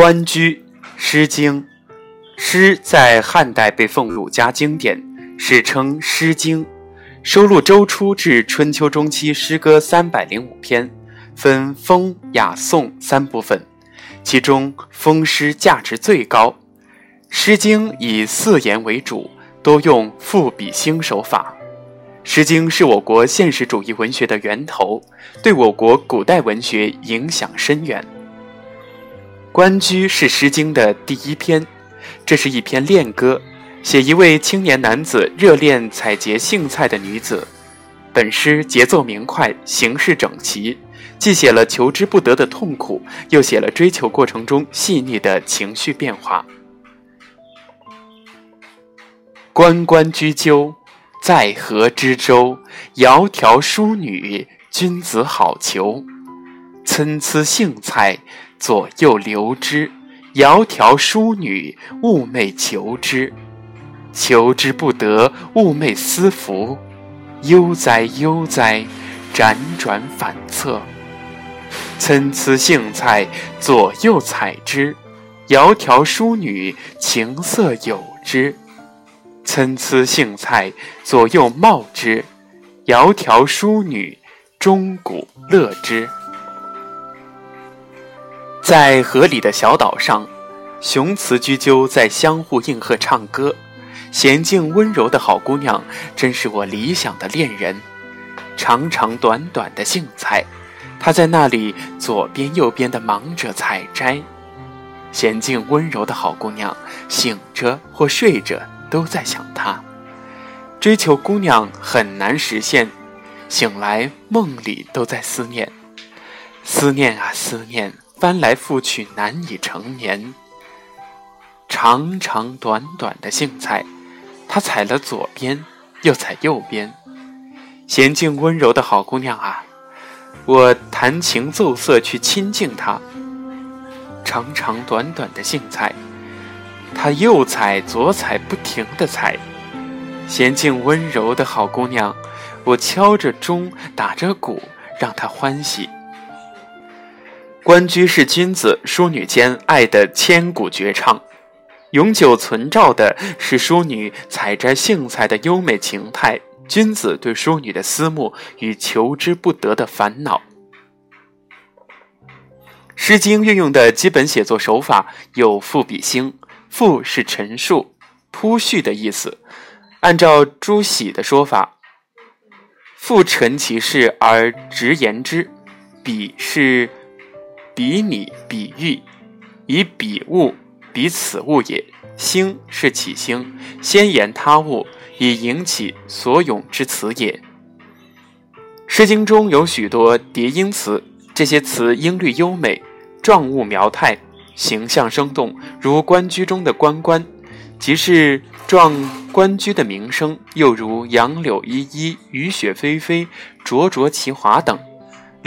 关雎，《诗经》。诗在汉代被奉儒家经典，史称《诗经》，收录周初至春秋中期诗歌三百零五篇，分风、雅、颂三部分，其中风诗价值最高。《诗经》以四言为主，多用赋比兴手法。《诗经》是我国现实主义文学的源头，对我国古代文学影响深远。《关雎》是《诗经》的第一篇，这是一篇恋歌，写一位青年男子热恋采撷荇菜的女子。本诗节奏明快，形式整齐，既写了求之不得的痛苦，又写了追求过程中细腻的情绪变化。关关雎鸠。在河之洲，窈窕淑女，君子好逑。参差荇菜，左右流之。窈窕淑女，寤寐求之。求之不得，寤寐思服。悠哉悠哉，辗转反侧。参差荇菜，左右采之。窈窕淑女，琴瑟友之。参差荇菜，左右芼之；窈窕淑女，钟鼓乐之。在河里的小岛上，雄雌雎鸠在相互应和唱歌。娴静温柔的好姑娘，真是我理想的恋人。长长短短的荇菜，她在那里左边右边的忙着采摘。娴静温柔的好姑娘，醒着或睡着。都在想他，追求姑娘很难实现，醒来梦里都在思念，思念啊思念，翻来覆去难以成眠。长长短短的荇菜，他采了左边，又采右边。娴静温柔的好姑娘啊，我弹琴奏瑟去亲近她。长长短短的荇菜。他右踩左踩，不停的踩。娴静温柔的好姑娘，我敲着钟，打着鼓，让她欢喜。关雎是君子淑女间爱的千古绝唱，永久存照的是淑女采摘荇菜的优美情态，君子对淑女的思慕与求之不得的烦恼。《诗经》运用的基本写作手法有赋比兴。赋是陈述、铺叙的意思。按照朱熹的说法，赋陈其事而直言之；比是比拟、比喻，以比物比此物也；兴是起兴，先言他物，以引起所咏之词也。《诗经》中有许多叠音词，这些词音律优美，状物描态。形象生动，如《关雎》中的“关关”，即是状关雎的名声；又如“杨柳依依，雨雪霏霏，灼灼其华”等。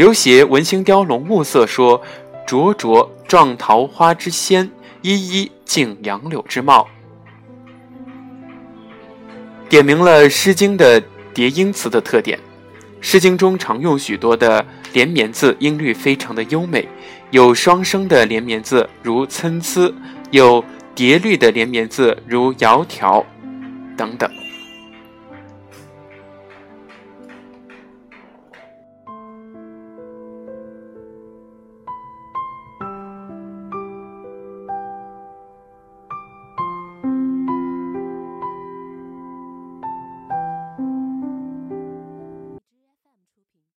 刘勰《文星雕龙目色》说：“灼灼状桃花之鲜，依依敬杨柳之茂。”点明了《诗经》的叠音词的特点。《诗经》中常用许多的连绵字，音律非常的优美。有双声的连绵字，如参差；有叠律的连绵字，如窈窕等等。